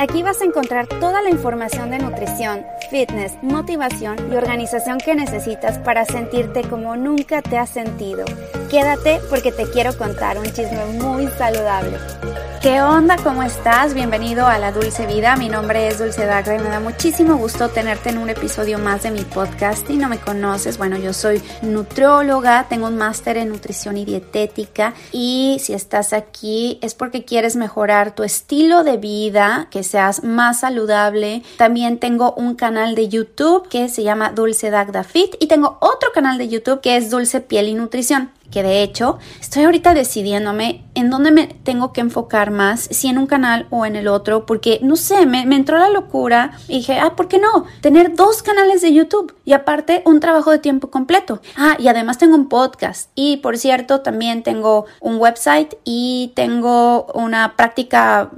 Aquí vas a encontrar toda la información de nutrición, fitness, motivación y organización que necesitas para sentirte como nunca te has sentido. Quédate porque te quiero contar un chisme muy saludable. ¿Qué onda? ¿Cómo estás? Bienvenido a La Dulce Vida. Mi nombre es Dulce Dagda y me da muchísimo gusto tenerte en un episodio más de mi podcast. Si no me conoces, bueno, yo soy nutrióloga, tengo un máster en nutrición y dietética y si estás aquí es porque quieres mejorar tu estilo de vida, que seas más saludable. También tengo un canal de YouTube que se llama Dulce Dagda Fit y tengo otro canal de YouTube que es Dulce Piel y Nutrición que de hecho estoy ahorita decidiéndome en dónde me tengo que enfocar más, si en un canal o en el otro, porque no sé, me, entró la locura y dije, ah, ¿por qué no? Tener dos canales de YouTube y aparte un trabajo de tiempo completo. Ah, y además tengo un podcast y por cierto también tengo un website y tengo una práctica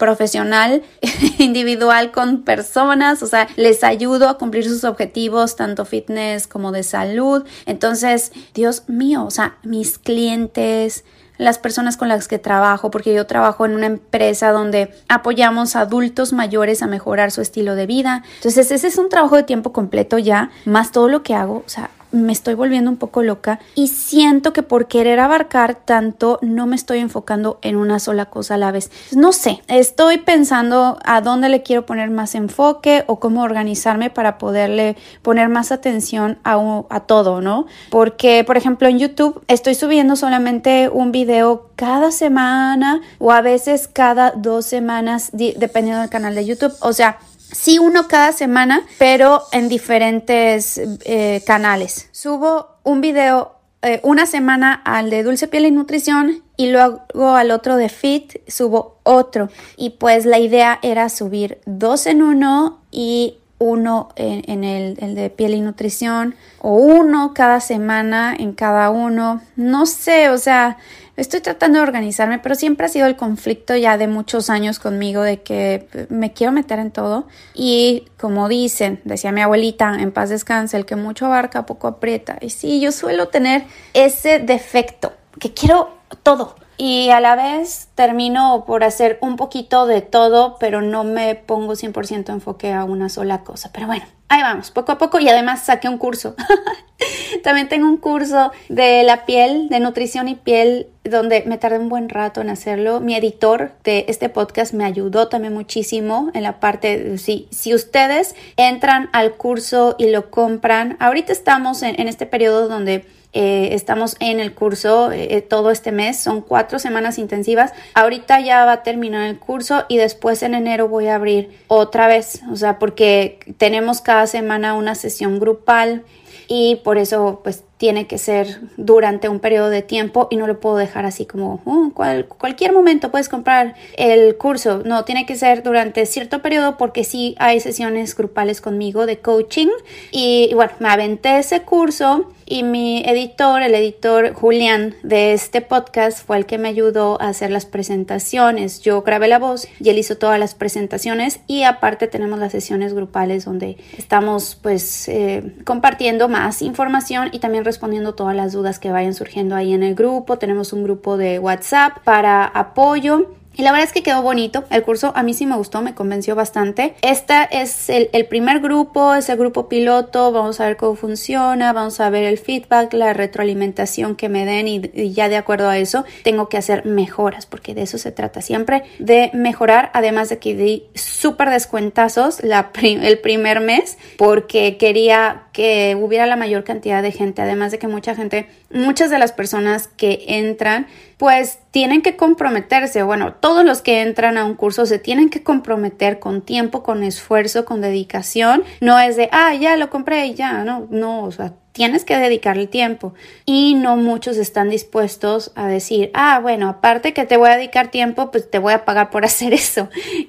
profesional individual con personas, o sea, les ayudo a cumplir sus objetivos, tanto fitness como de salud. Entonces, Dios mío, o sea, mis clientes, las personas con las que trabajo, porque yo trabajo en una empresa donde apoyamos a adultos mayores a mejorar su estilo de vida. Entonces, ese es un trabajo de tiempo completo ya, más todo lo que hago, o sea, me estoy volviendo un poco loca y siento que por querer abarcar tanto no me estoy enfocando en una sola cosa a la vez. No sé, estoy pensando a dónde le quiero poner más enfoque o cómo organizarme para poderle poner más atención a, a todo, ¿no? Porque, por ejemplo, en YouTube estoy subiendo solamente un video cada semana o a veces cada dos semanas, dependiendo del canal de YouTube. O sea, sí uno cada semana, pero en diferentes eh, canales. Subo un video eh, una semana al de Dulce Piel y Nutrición y luego al otro de Fit subo otro. Y pues la idea era subir dos en uno y uno en, el, el, de piel y nutrición o uno cada semana en cada uno. No sé, o sea, Estoy tratando de organizarme, pero siempre ha sido el conflicto ya de muchos años conmigo de que me quiero meter en todo. Y como dicen, decía mi abuelita, en paz descanse, el que mucho abarca, poco aprieta. Y sí, yo suelo tener ese defecto, que quiero todo. Y a la vez termino por hacer un poquito de todo, pero no me pongo 100% enfoque a una sola cosa. Pero bueno, ahí vamos, poco a poco. Y además saqué un curso. También tengo un curso de la piel, de nutrición y piel, donde me tardé un buen rato en hacerlo. Mi editor de este podcast me ayudó también muchísimo en la parte, si, si ustedes entran al curso y lo compran, ahorita estamos en, este periodo donde eh, estamos en el curso eh, todo este mes, son cuatro semanas intensivas. Ahorita ya va a terminar el curso y después en enero voy a abrir otra vez, o sea, porque tenemos cada semana una sesión grupal y por eso pues tiene que ser durante un periodo de tiempo y no lo puedo dejar así como uh, cualquier momento puedes comprar el curso. No, tiene que ser durante cierto periodo porque sí hay sesiones grupales conmigo de coaching y, bueno, me aventé ese curso y mi editor, el editor Julián de este podcast fue el que me ayudó a hacer las presentaciones. Yo grabé la voz y él hizo todas las presentaciones y aparte tenemos las sesiones grupales donde estamos pues eh, compartiendo más información y también respondiendo todas las dudas que vayan surgiendo ahí en el grupo. Tenemos un grupo de WhatsApp para apoyo y la verdad es que quedó bonito. El curso a mí sí me gustó, me convenció bastante. Este es el, primer grupo, es el grupo piloto. Vamos a ver cómo funciona, vamos a ver el feedback, la retroalimentación que me den y, ya de acuerdo a eso tengo que hacer mejoras porque de eso se trata siempre, de mejorar. Además de que di súper descuentazos el primer mes porque quería que hubiera la mayor cantidad de gente. Además de que mucha gente, muchas de las personas que entran pues tienen que comprometerse. Bueno, todos los que entran a un curso se tienen que comprometer con tiempo, con esfuerzo, con dedicación. No es de, ah, ya lo compré y ya, no, no, o sea, tienes que dedicarle tiempo y no muchos están dispuestos a decir, ah, bueno, aparte que te voy a dedicar tiempo, pues te voy a pagar por hacer eso.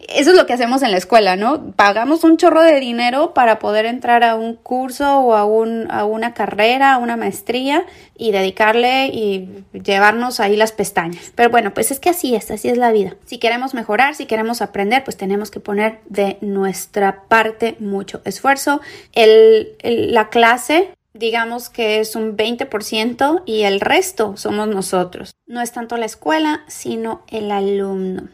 Eso es lo que hacemos en la escuela, ¿no? Pagamos un chorro de dinero para poder entrar a un curso o a, un, a una carrera, a una maestría y dedicarle y llevarnos ahí las pestañas. Pero bueno, pues es que así es, así es la vida. Si queremos mejorar, si queremos aprender, pues tenemos que poner de nuestra parte mucho esfuerzo. El, la clase digamos que es un 20% y el resto somos nosotros. No es tanto la escuela, sino el alumno.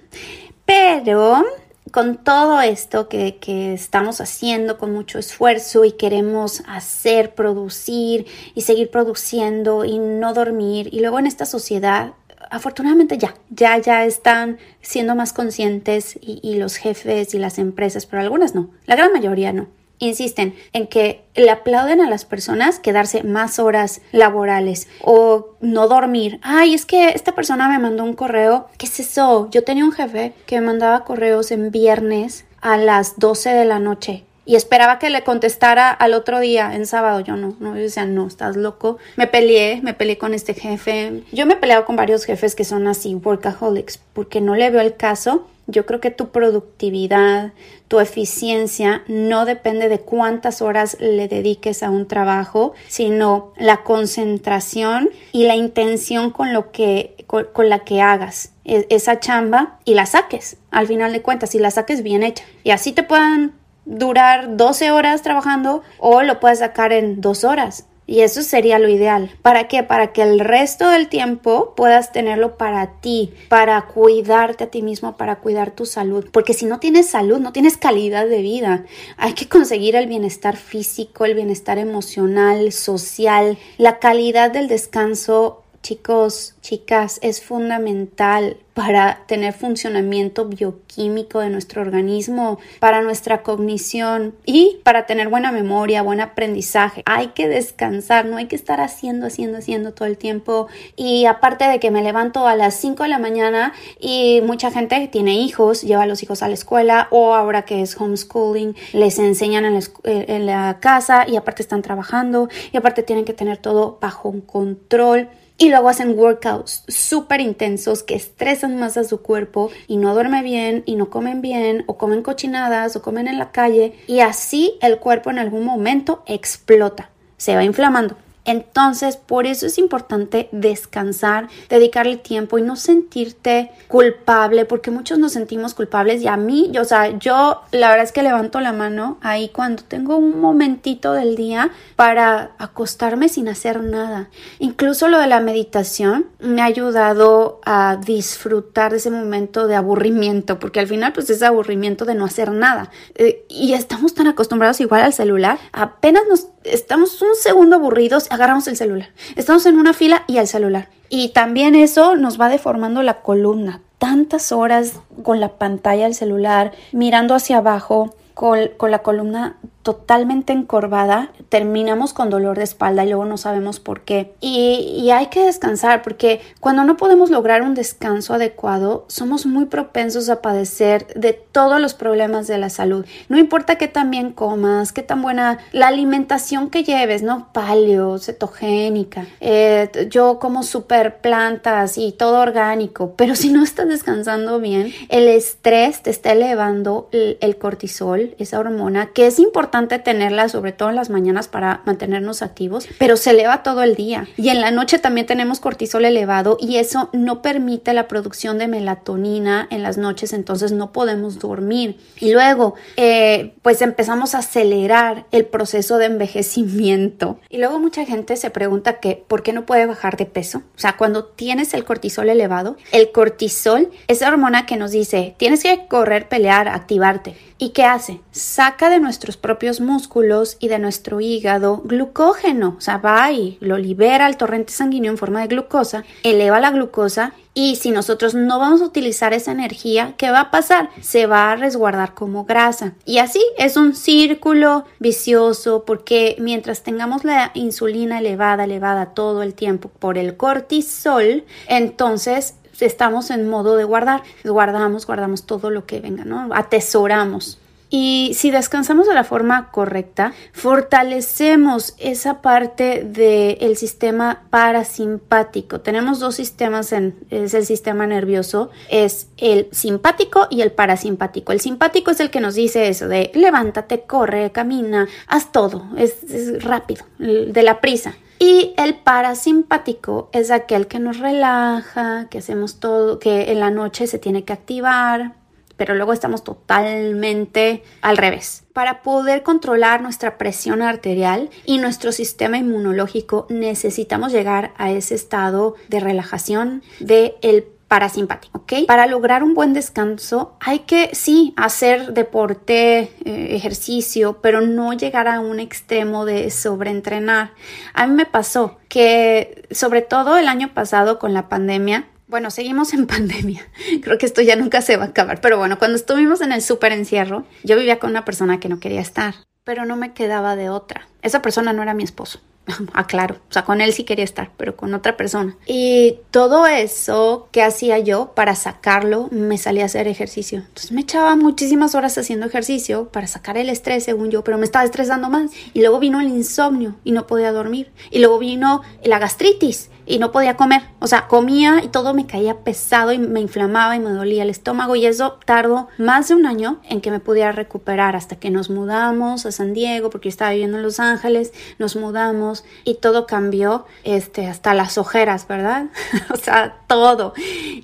Pero con todo esto que, que, estamos haciendo con mucho esfuerzo y queremos hacer, producir y seguir produciendo y no dormir, y luego en esta sociedad afortunadamente ya, ya, ya están siendo más conscientes y, y, los jefes y las empresas, pero algunas no, la gran mayoría no. Insisten en que le aplauden a las personas quedarse más horas laborales o no dormir. Ay, es que esta persona me mandó un correo. ¿Qué es eso? Yo tenía un jefe que me mandaba correos en viernes a las 12 de la noche y esperaba que le contestara al otro día, en sábado. Yo no, no, yo decía, no, estás loco. Me peleé, me peleé con este jefe. Yo me he peleado con varios jefes que son así, workaholics, porque no le veo el caso. Yo creo que tu productividad, tu eficiencia no depende de cuántas horas le dediques a un trabajo, sino la concentración y la intención con lo que con, la que hagas e, esa chamba y la saques al final de cuentas y la saques bien hecha y así te puedan durar 12 horas trabajando o lo puedes sacar en dos horas. Y eso sería lo ideal. ¿Para qué? Para que el resto del tiempo puedas tenerlo para ti, para cuidarte a ti mismo, para cuidar tu salud. Porque si no tienes salud, no tienes calidad de vida. Hay que conseguir el bienestar físico, el bienestar emocional, social. La calidad del descanso chicos, chicas, es fundamental para tener funcionamiento bioquímico de nuestro organismo, para nuestra cognición y para tener buena memoria, buen aprendizaje. Hay que descansar, no hay que estar haciendo, haciendo, haciendo todo el tiempo. Y aparte de que me levanto a las 5 de la mañana y mucha gente tiene hijos, lleva a los hijos a la escuela o ahora que es homeschooling, les enseñan en la, eh, en la casa y aparte están trabajando y aparte tienen que tener todo bajo control y luego hacen workouts súper intensos que estresan más a su cuerpo y no duerme bien y no comen bien o comen cochinadas o comen en la calle y así el cuerpo en algún momento explota, se va inflamando. Entonces, por eso es importante descansar, dedicarle tiempo y no sentirte culpable, porque muchos nos sentimos culpables y a mí, yo, o sea, yo la verdad es que levanto la mano ahí cuando tengo un momentito del día para acostarme sin hacer nada. Incluso lo de la meditación me ha ayudado a disfrutar de ese momento de aburrimiento, porque al final pues es aburrimiento de no hacer nada. Eh, y estamos tan acostumbrados igual al celular, apenas nos estamos un segundo aburridos, agarramos el celular. Estamos en una fila y el celular. Y también eso nos va deformando la columna. Tantas horas con la pantalla del celular, mirando hacia abajo, con, con la columna totalmente encorvada, terminamos con dolor de espalda y luego no sabemos por qué. Y, hay que descansar porque cuando no podemos lograr un descanso adecuado, somos muy propensos a padecer de todos los problemas de la salud. No importa qué tan bien comas, qué tan buena la alimentación que lleves, ¿no? Paleo, cetogénica. Eh, yo como super plantas y todo orgánico, pero si no estás descansando bien, el estrés te está elevando el cortisol, esa hormona, que es importante tenerla, sobre todo en las mañanas para mantenernos activos, pero se eleva todo el día. Y en la noche también tenemos cortisol elevado y eso no permite la producción de melatonina en las noches, entonces no podemos dormir. Y luego, eh, pues empezamos a acelerar el proceso de envejecimiento. Y luego mucha gente se pregunta que, ¿por qué no puede bajar de peso? O sea, cuando tienes el cortisol elevado, el cortisol es la hormona que nos dice, tienes que correr, pelear, activarte. ¿Y qué hace? Saca de nuestros propios músculos y de nuestro hígado glucógeno, o sea, va y lo libera al torrente sanguíneo en forma de glucosa, eleva la glucosa y si nosotros no vamos a utilizar esa energía, ¿qué va a pasar? Se va a resguardar como grasa. Y así es un círculo vicioso porque mientras tengamos la insulina elevada, elevada todo el tiempo por el cortisol, entonces estamos en modo de guardar. Guardamos, guardamos todo lo que venga, ¿no? Atesoramos. Y si descansamos de la forma correcta, fortalecemos esa parte del sistema parasimpático. Tenemos dos sistemas en es el sistema nervioso, es el simpático y el parasimpático. El simpático es el que nos dice eso de levántate, corre, camina, haz todo, es rápido, de la prisa. Y el parasimpático es aquel que nos relaja, que hacemos todo, que en la noche se tiene que activar, pero luego estamos totalmente al revés. Para poder controlar nuestra presión arterial y nuestro sistema inmunológico necesitamos llegar a ese estado de relajación, de el parasimpático, ¿ok? Para lograr un buen descanso hay que, sí, hacer deporte, eh, ejercicio, pero no llegar a un extremo de sobreentrenar. A mí me pasó que, sobre todo el año pasado con la pandemia, bueno, seguimos en pandemia. Creo que esto ya nunca se va a acabar. Pero bueno, cuando estuvimos en el súper encierro, yo vivía con una persona que no quería estar, pero no me quedaba de otra. Esa persona no era mi esposo. aclaro, o sea, con él sí quería estar, pero con otra persona. Y todo eso que hacía yo para sacarlo, me salía a hacer ejercicio. Entonces me echaba muchísimas horas haciendo ejercicio para sacar el estrés, según yo, pero me estaba estresando más. Y luego vino el insomnio y no podía dormir. Y luego vino la gastritis y no podía comer. O sea, comía y todo me caía pesado y me inflamaba y me dolía el estómago y eso tardó más de un año en que me pudiera recuperar hasta que nos mudamos a San Diego porque yo estaba viviendo en Los Ángeles, nos mudamos y todo cambió, este, hasta las ojeras, ¿verdad? o sea, todo.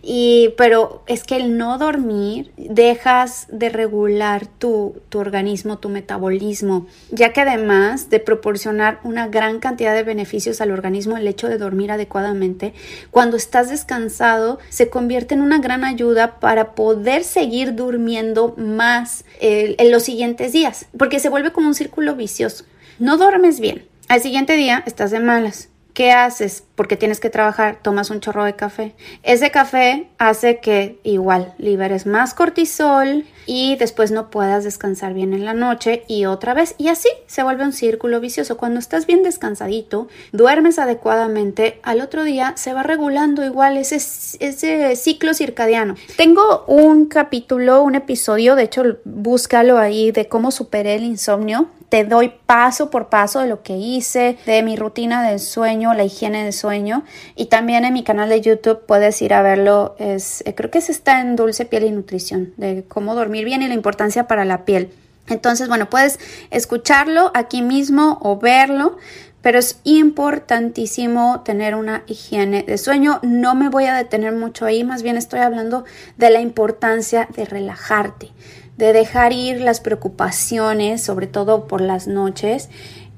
Y, pero es que el no dormir dejas de regular tu, tu organismo, tu metabolismo, ya que además de proporcionar una gran cantidad de beneficios al organismo, el hecho de dormir adecuadamente cuando estás descansado se convierte en una gran ayuda para poder seguir durmiendo más en los siguientes días, porque se vuelve como un círculo vicioso. No duermes bien. Al siguiente día estás de malas. ¿Qué haces? Porque tienes que trabajar, tomas un chorro de café. Ese café hace que igual liberes más cortisol y después no puedas descansar bien en la noche y otra vez. Y así se vuelve un círculo vicioso. Cuando estás bien descansadito, duermes adecuadamente, al otro día se va regulando igual ese, ese ciclo circadiano. Tengo un capítulo, un episodio, de hecho búscalo ahí de cómo superé el insomnio te doy paso por paso de lo que hice, de mi rutina del sueño, la higiene del sueño. Y también en mi canal de YouTube puedes ir a verlo. Es, eh, creo que se está en Dulce Piel y Nutrición, de cómo dormir bien y la importancia para la piel. Entonces, bueno, puedes escucharlo aquí mismo o verlo, pero es importantísimo tener una higiene de sueño. No me voy a detener mucho ahí, más bien estoy hablando de la importancia de relajarte de dejar ir las preocupaciones, sobre todo por las noches.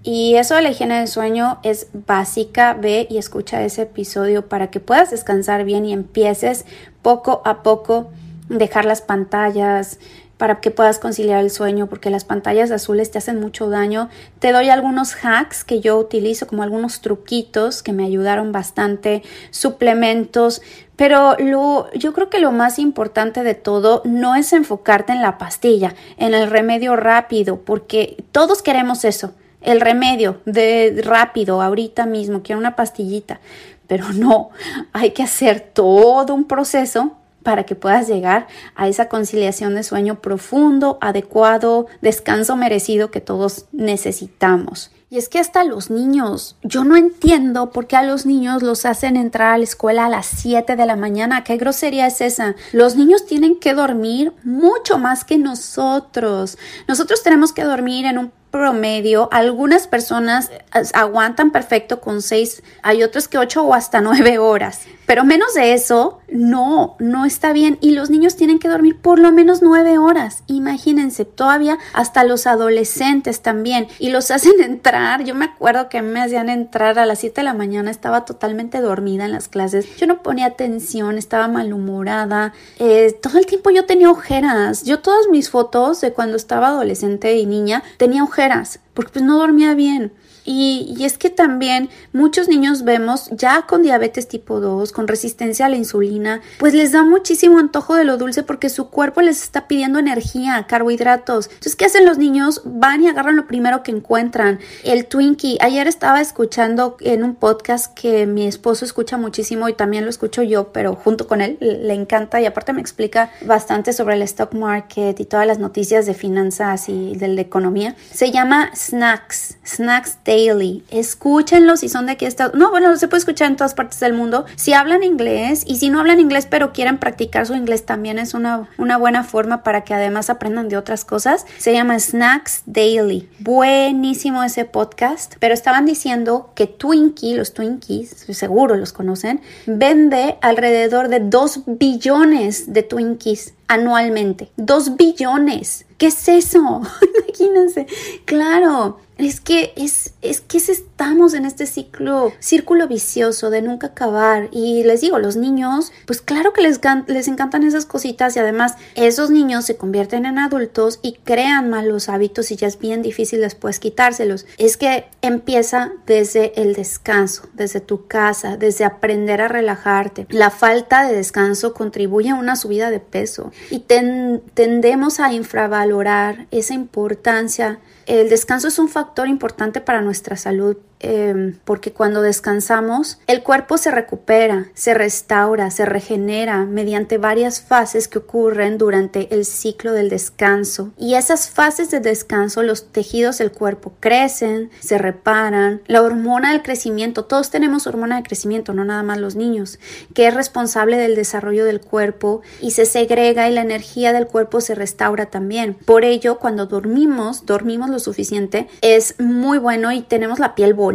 Y eso de la higiene del sueño es básica. Ve y escucha ese episodio para que puedas descansar bien y empieces poco a poco dejar las pantallas, para que puedas conciliar el sueño, porque las pantallas azules te hacen mucho daño. Te doy algunos hacks que yo utilizo, como algunos truquitos que me ayudaron bastante, suplementos, pero lo, yo creo que lo más importante de todo no es enfocarte en la pastilla, en el remedio rápido, porque todos queremos eso, el remedio de rápido, ahorita mismo, quiero una pastillita, pero no, hay que hacer todo un proceso para que puedas llegar a esa conciliación de sueño profundo, adecuado, descanso merecido que todos necesitamos. Y es que hasta los niños, yo no entiendo por qué a los niños los hacen entrar a la escuela a las 7 de la mañana. ¿Qué grosería es esa? Los niños tienen que dormir mucho más que nosotros. Nosotros tenemos que dormir en un promedio. Algunas personas eh, aguantan perfecto con 6, hay otros que 8 o hasta 9 horas. Pero menos de eso, no, no está bien. Y los niños tienen que dormir por lo menos nueve horas. Imagínense, todavía hasta los adolescentes también. Y los hacen entrar. Yo me acuerdo que me hacían entrar a las 7 de la mañana. Estaba totalmente dormida en las clases. Yo no ponía atención, estaba malhumorada. Eh, todo el tiempo yo tenía ojeras. Yo todas mis fotos de cuando estaba adolescente y niña tenía ojeras. Porque pues no dormía bien. Y, es que también muchos niños vemos ya con diabetes tipo 2, con resistencia a la insulina, pues les da muchísimo antojo de lo dulce porque su cuerpo les está pidiendo energía, carbohidratos. Entonces, ¿qué hacen los niños? Van y agarran lo primero que encuentran. El Twinkie. Ayer estaba escuchando en un podcast que mi esposo escucha muchísimo y también lo escucho yo, pero junto con él le encanta y aparte me explica bastante sobre el stock market y todas las noticias de finanzas y de la economía. Se llama Snacks, Snacks Day Daily. Escúchenlo si son de aquí Estados No, bueno, se puede escuchar en todas partes del mundo. Si hablan inglés y si no hablan inglés pero quieren practicar su inglés también es una, una buena forma para que además aprendan de otras cosas. Se llama Snacks Daily. Buenísimo ese podcast. Pero estaban diciendo que Twinkie, los Twinkies, seguro los conocen, vende alrededor de 2 billones de Twinkies anualmente. Dos billones. ¿Qué es eso? Imagínense. Claro, es que es, es que estamos en este ciclo, círculo vicioso de nunca acabar. Y les digo, los niños, pues claro que les, les encantan esas cositas y además esos niños se convierten en adultos y crean malos hábitos y ya es bien difícil después quitárselos. Es que empieza desde el descanso, desde tu casa, desde aprender a relajarte. La falta de descanso contribuye a una subida de peso y tendemos a infravalorar esa importancia. El descanso es un factor importante para nuestra salud Em, porque cuando descansamos el cuerpo se recupera, se restaura, se regenera mediante varias fases que ocurren durante el ciclo del descanso. Y esas fases de descanso, los tejidos del cuerpo crecen, se reparan, la hormona del crecimiento, todos tenemos hormona de crecimiento, no nada más los niños, que es responsable del desarrollo del cuerpo y se segrega y la energía del cuerpo se restaura también. Por ello, cuando dormimos, dormimos lo suficiente, es muy bueno y tenemos la piel bonita,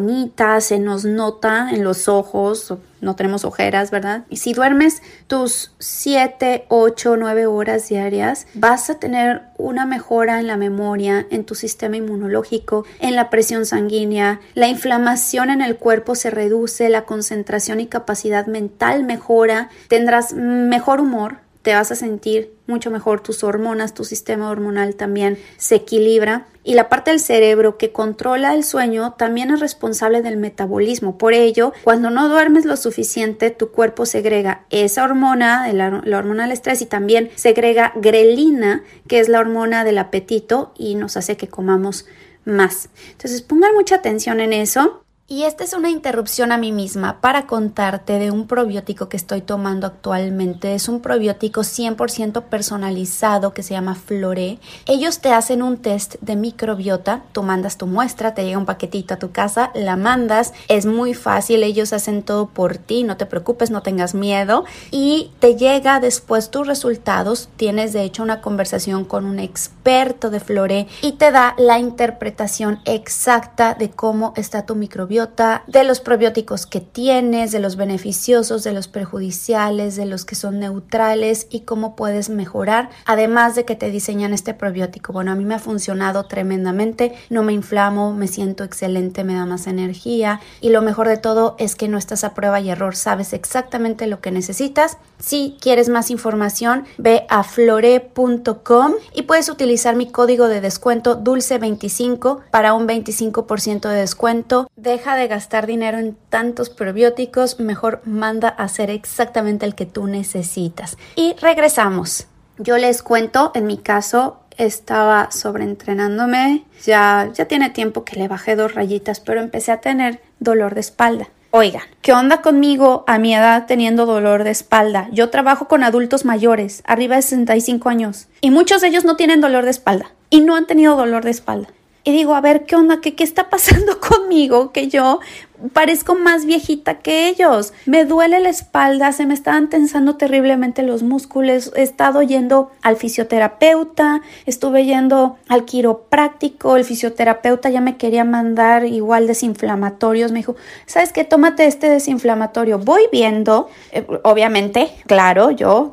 se nos nota en los ojos, no tenemos ojeras, ¿verdad? Y si duermes tus 7, 8, 9 horas diarias, vas a tener una mejora en la memoria, en tu sistema inmunológico, en la presión sanguínea, la inflamación en el cuerpo se reduce, la concentración y capacidad mental mejora, tendrás mejor humor, te vas a sentir mucho mejor, tus hormonas, tu sistema hormonal también se equilibra y la parte del cerebro que controla el sueño también es responsable del metabolismo. Por ello, cuando no duermes lo suficiente, tu cuerpo segrega esa hormona, la, la hormona del estrés y también segrega grelina, que es la hormona del apetito y nos hace que comamos más. Entonces pongan mucha atención en eso. Y esta es una interrupción a mí misma para contarte de un probiótico que estoy tomando actualmente. Es un probiótico 100% personalizado que se llama Flore. Ellos te hacen un test de microbiota, tú mandas tu muestra, te llega un paquetito a tu casa, la mandas, es muy fácil, ellos hacen todo por ti, no te preocupes, no tengas miedo y te llega después tus resultados. Tienes de hecho una conversación con un experto de Flore y te da la interpretación exacta de cómo está tu microbiota de los probióticos que tienes, de los beneficiosos, de los perjudiciales, de los que son neutrales y cómo puedes mejorar, además de que te diseñan este probiótico. Bueno, a mí me ha funcionado tremendamente, no me inflamo, me siento excelente, me da más energía y lo mejor de todo es que no estás a prueba y error, sabes exactamente lo que necesitas. Si quieres más información, ve a flore.com y puedes utilizar mi código de descuento dulce25 para un 25% de descuento. Deja de gastar dinero en tantos probióticos, mejor manda a hacer exactamente el que tú necesitas. Y regresamos. Yo les cuento, en mi caso estaba sobreentrenándome, ya, ya tiene tiempo que le bajé dos rayitas, pero empecé a tener dolor de espalda. Oigan, ¿qué onda conmigo a mi edad teniendo dolor de espalda? Yo trabajo con adultos mayores, arriba de 65 años, y muchos de ellos no tienen dolor de espalda y no han tenido dolor de espalda. Y digo, a ver, ¿qué onda? ¿Qué, qué está pasando conmigo? Que yo parezco más viejita que ellos. Me duele la espalda, se me estaban tensando terriblemente los músculos. He estado yendo al fisioterapeuta, estuve yendo al quiropráctico. El fisioterapeuta ya me quería mandar igual desinflamatorios. Me dijo, ¿sabes qué? Tómate este desinflamatorio. Voy viendo, eh, obviamente, claro, yo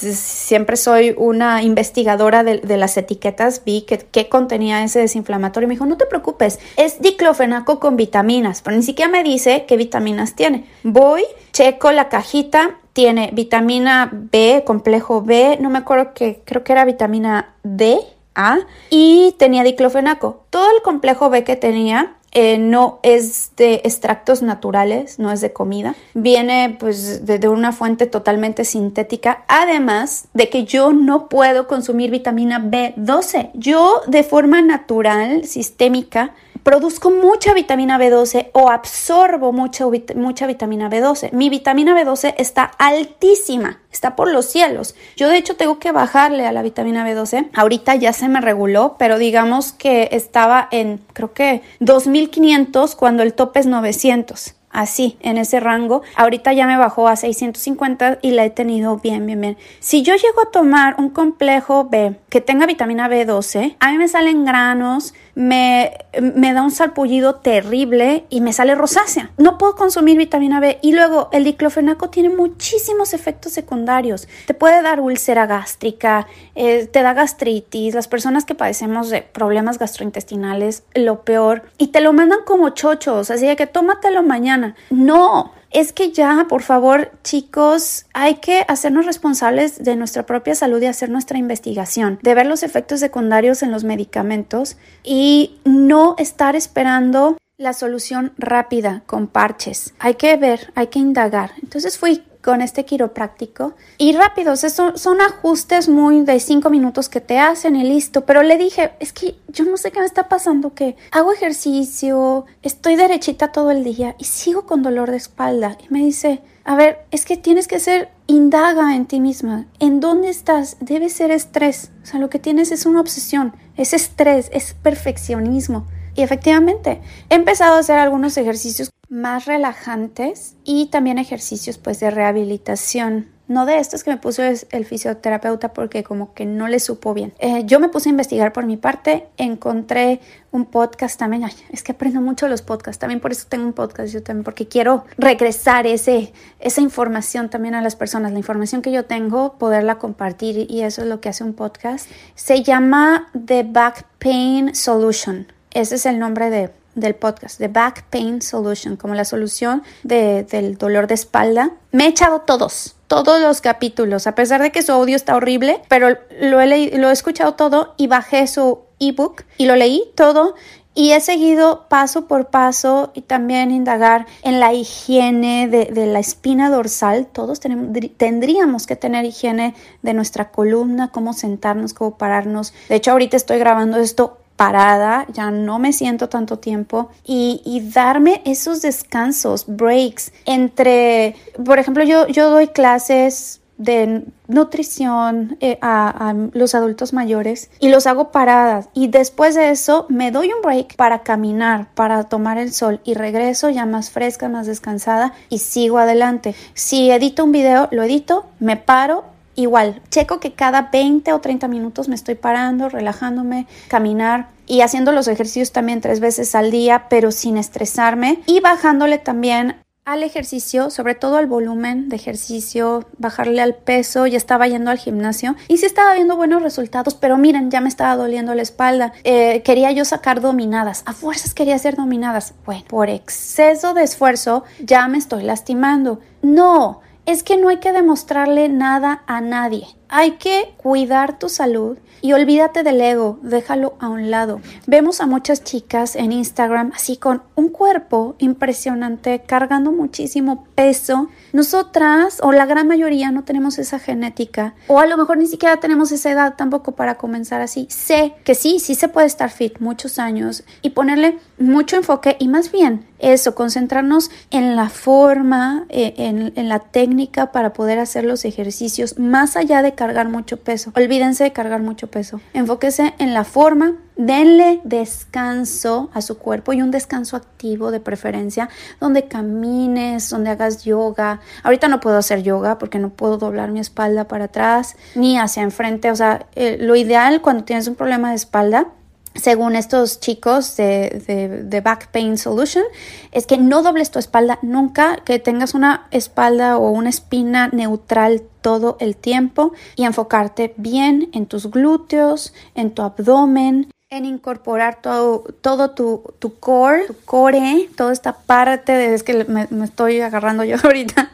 siempre soy una investigadora de, las etiquetas. Vi que, contenía ese desinflamatorio. Me dijo, no te preocupes, es diclofenaco con vitaminas, pero ni siquiera me dice qué vitaminas tiene. Voy, checo la cajita, tiene vitamina B, complejo B, no me acuerdo que creo que era vitamina D, A, y tenía diclofenaco. Todo el complejo B que tenía eh, no es de extractos naturales, no es de comida, viene pues de, una fuente totalmente sintética, además de que yo no puedo consumir vitamina B12. Yo de forma natural, sistémica, produzco mucha vitamina B12 o absorbo mucha, mucha vitamina B12. Mi vitamina B12 está altísima, está por los cielos. Yo de hecho tengo que bajarle a la vitamina B12. Ahorita ya se me reguló, pero digamos que estaba en creo que 2500 cuando el tope es 900. Así, en ese rango. Ahorita ya me bajó a 650 y la he tenido bien, bien, bien. Si yo llego a tomar un complejo B que tenga vitamina B12, a mí me salen granos, me, me da un salpullido terrible y me sale rosácea. No puedo consumir vitamina B. Y luego el diclofenaco tiene muchísimos efectos secundarios. Te puede dar úlcera gástrica, eh, te da gastritis, las personas que padecemos de problemas gastrointestinales, lo peor. Y te lo mandan como chochos, así de que tómatelo mañana. No, es que ya, por favor, chicos, hay que hacernos responsables de nuestra propia salud y hacer nuestra investigación, de ver los efectos secundarios en los medicamentos y no estar esperando la solución rápida con parches. Hay que ver, hay que indagar. Entonces fui con este quiropráctico. Y rápidos, son, son ajustes muy de cinco minutos que te hacen y listo, pero le dije, es que yo no sé qué me está pasando, que hago ejercicio, estoy derechita todo el día y sigo con dolor de espalda y me dice, a ver, es que tienes que ser indaga en ti misma, ¿en dónde estás? Debe ser estrés, o sea, lo que tienes es una obsesión, es estrés, es perfeccionismo. Y efectivamente, he empezado a hacer algunos ejercicios más relajantes y también ejercicios pues de rehabilitación. No de estos que me puso el fisioterapeuta porque como que no le supo bien. Eh, yo me puse a investigar por mi parte, encontré un podcast también. es que aprendo mucho los podcasts, también por eso tengo un podcast yo también, porque quiero regresar ese, esa información también a las personas. La información que yo tengo, poderla compartir y eso es lo que hace un podcast. Se llama The Back Pain Solution. Ese es el nombre de, del podcast, The Back Pain Solution, como la solución del dolor de espalda. Me he echado todos, todos los capítulos, a pesar de que su audio está horrible, pero lo he, escuchado todo y bajé su ebook y lo leí todo y he seguido paso por paso y también indagar en la higiene de, de la espina dorsal. Todos tenemos, tendríamos que tener higiene de nuestra columna, cómo sentarnos, cómo pararnos. De hecho, ahorita estoy grabando esto parada, ya no me siento tanto tiempo y, darme esos descansos, breaks entre, por ejemplo, yo, yo doy clases de nutrición eh, a, a, los adultos mayores y los hago paradas y después de eso me doy un break para caminar, para tomar el sol y regreso ya más fresca, más descansada y sigo adelante. Si edito un video, lo edito, me paro igual, checo que cada 20 o 30 minutos me estoy parando, relajándome, caminar y haciendo los ejercicios también tres veces al día, pero sin estresarme y bajándole también al ejercicio, sobre todo al volumen de ejercicio, bajarle al peso, ya estaba yendo al gimnasio y sí estaba viendo buenos resultados, pero miren, ya me estaba doliendo la espalda, eh, quería yo sacar dominadas, a fuerzas quería hacer dominadas, bueno, por exceso de esfuerzo ya me estoy lastimando, no, es que no hay que demostrarle nada a nadie. Hay que cuidar tu salud y olvídate del ego, déjalo a un lado. Vemos a muchas chicas en Instagram así con un cuerpo impresionante, cargando muchísimo peso. Nosotras, o la gran mayoría, no tenemos esa genética, o a lo mejor ni siquiera tenemos esa edad tampoco para comenzar así. Sé que sí, sí se puede estar fit muchos años y ponerle mucho enfoque y más bien eso, concentrarnos en la forma, eh, en, en la técnica para poder hacer los ejercicios más allá de cargar mucho peso. Olvídense de cargar mucho peso. Enfóquese en la forma, denle descanso a su cuerpo y un descanso activo de preferencia, donde camines, donde hagas yoga. Ahorita no puedo hacer yoga porque no puedo doblar mi espalda para atrás ni hacia enfrente. O sea, eh, lo ideal cuando tienes un problema de espalda según estos chicos de, de, Back Pain Solution, es que no dobles tu espalda nunca, que tengas una espalda o una espina neutral todo el tiempo y enfocarte bien en tus glúteos, en tu abdomen, en incorporar todo, todo tu, tu core, tu core, toda esta parte de, es que me, me estoy agarrando yo ahorita,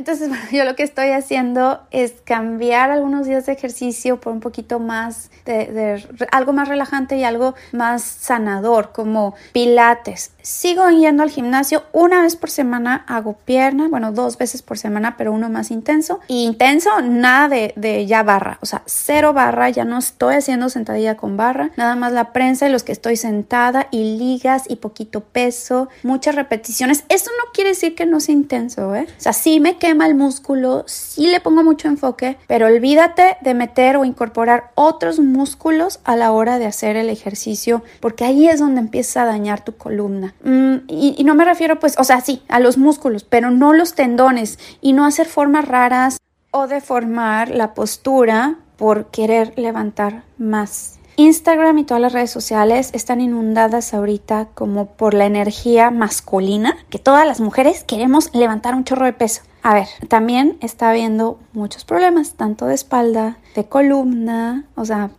entonces, bueno, yo lo que estoy haciendo es cambiar algunos días de ejercicio por un poquito más de, algo más relajante y algo más sanador, como pilates. Sigo yendo al gimnasio una vez por semana, hago pierna, bueno, dos veces por semana, pero uno más intenso. Y intenso, nada de, de ya barra, o sea, cero barra, ya no estoy haciendo sentadilla con barra, nada más la prensa y los que estoy sentada y ligas y poquito peso, muchas repeticiones. Eso no quiere decir que no sea intenso, ¿eh? O sea, sí me quedo quema el músculo, sí le pongo mucho enfoque, pero olvídate de meter o incorporar otros músculos a la hora de hacer el ejercicio, porque ahí es donde empieza a dañar tu columna. Mm, y, y no me refiero pues, o sea, sí, a los músculos, pero no los tendones y no hacer formas raras o deformar la postura por querer levantar más. Instagram y todas las redes sociales están inundadas ahorita como por la energía masculina, que todas las mujeres queremos levantar un chorro de peso. A ver, también está habiendo muchos problemas, tanto de espalda, de columna, o sea,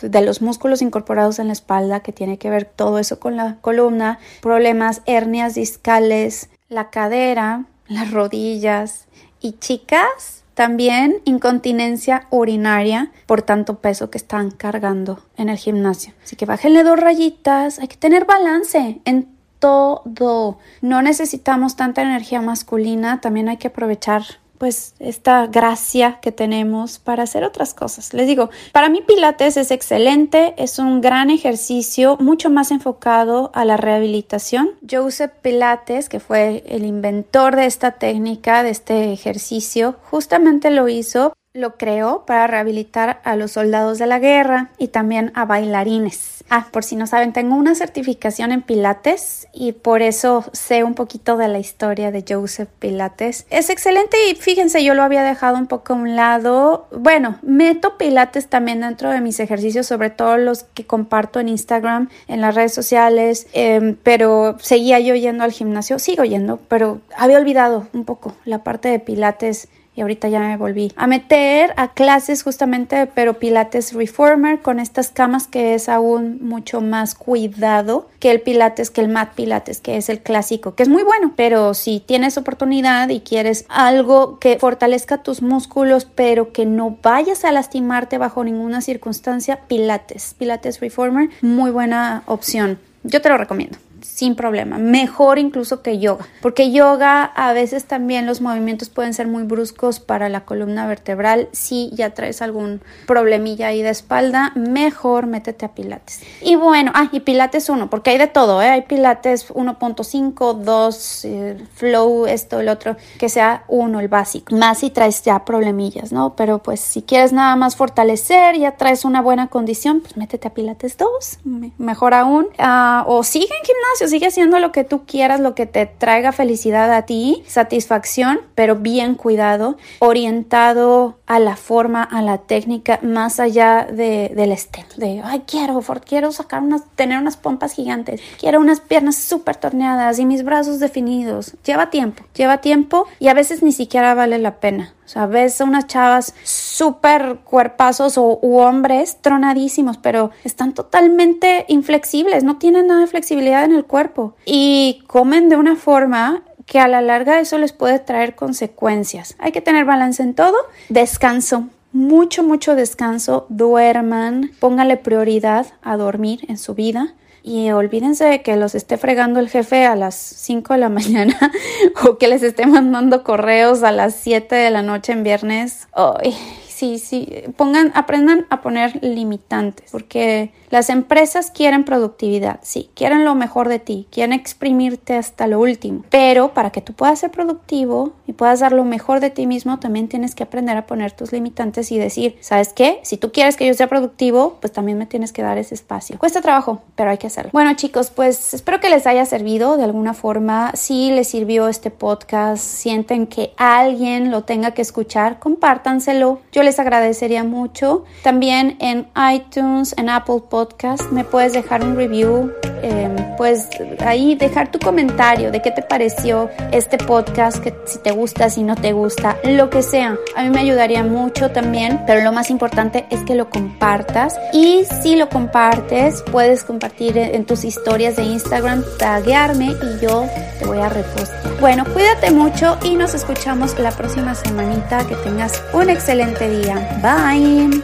de los músculos incorporados en la espalda, que tiene que ver todo eso con la columna, problemas, hernias discales, la cadera, las rodillas. Y chicas, también incontinencia urinaria por tanto peso que están cargando en el gimnasio. Así que bájenle dos rayitas, hay que tener balance en todo. No necesitamos tanta energía masculina, también hay que aprovechar pues esta gracia que tenemos para hacer otras cosas. Les digo, para mí Pilates es excelente, es un gran ejercicio, mucho más enfocado a la rehabilitación. Joseph Pilates, que fue el inventor de esta técnica, de este ejercicio, justamente lo hizo lo creó para rehabilitar a los soldados de la guerra y también a bailarines. Ah, por si no saben, tengo una certificación en Pilates y por eso sé un poquito de la historia de Joseph Pilates. Es excelente y fíjense, yo lo había dejado un poco a un lado. Bueno, meto Pilates también dentro de mis ejercicios, sobre todo los que comparto en Instagram, en las redes sociales, em, pero seguía yo yendo al gimnasio, sigo yendo, pero había olvidado un poco la parte de Pilates y ahorita ya me volví a meter a clases justamente, pero Pilates Reformer con estas camas que es aún mucho más cuidado que el Pilates, que el Mat Pilates, que es el clásico, que es muy bueno, pero si tienes oportunidad y quieres algo que fortalezca tus músculos, pero que no vayas a lastimarte bajo ninguna circunstancia, Pilates, Pilates Reformer, muy buena opción. Yo te lo recomiendo sin problema, mejor incluso que yoga, porque yoga a veces también los movimientos pueden ser muy bruscos para la columna vertebral, si ya traes algún problemilla ahí de espalda, mejor métete a pilates. Y bueno, ah, y pilates 1, porque hay de todo, ¿eh? hay pilates 1.5, 2, eh, flow, esto, el otro, que sea uno, el básico, más si traes ya problemillas, ¿no? Pero pues si quieres nada más fortalecer, ya traes una buena condición, pues métete a pilates 2, mejor aún, uh, o sigue en gimnasio sigue haciendo lo que tú quieras, lo que te traiga felicidad a ti, satisfacción, pero bien cuidado, orientado a la forma, a la técnica, más allá de, del estético. De, ay, quiero, quiero sacar unas, tener unas pompas gigantes, quiero unas piernas súper torneadas y mis brazos definidos. Lleva tiempo, lleva tiempo y a veces ni siquiera vale la pena. O sea, ves a unas chavas súper cuerpazos o u hombres tronadísimos, pero están totalmente inflexibles, no tienen nada de flexibilidad en el cuerpo y comen de una forma que a la larga eso les puede traer consecuencias. Hay que tener balance en todo, descanso, mucho, mucho descanso, duerman, póngale prioridad a dormir en su vida. Y olvídense de que los esté fregando el jefe a las 5 de la mañana o que les esté mandando correos a las 7 de la noche en viernes. Ay, sí, sí, pongan, aprendan a poner limitantes, porque las empresas quieren productividad, sí, quieren lo mejor de ti, quieren exprimirte hasta lo último, pero para que tú puedas ser productivo y puedas dar lo mejor de ti mismo, también tienes que aprender a poner tus limitantes y decir, ¿sabes qué? Si tú quieres que yo sea productivo, pues también me tienes que dar ese espacio. Cuesta trabajo, pero hay que hacerlo. Bueno, chicos, pues espero que les haya servido de alguna forma. Si les sirvió este podcast, sienten que alguien lo tenga que escuchar, compártanselo. Yo les agradecería mucho. También en iTunes, en Apple podcast, me puedes dejar un review, em, pues ahí dejar tu comentario de qué te pareció este podcast, que si te gusta, si no te gusta, lo que sea. A mí me ayudaría mucho también, pero lo más importante es que lo compartas y si lo compartes, puedes compartir en tus historias de Instagram, taguearme y yo te voy a repostar. Bueno, cuídate mucho y nos escuchamos la próxima semanita. Que tengas un excelente día. Bye.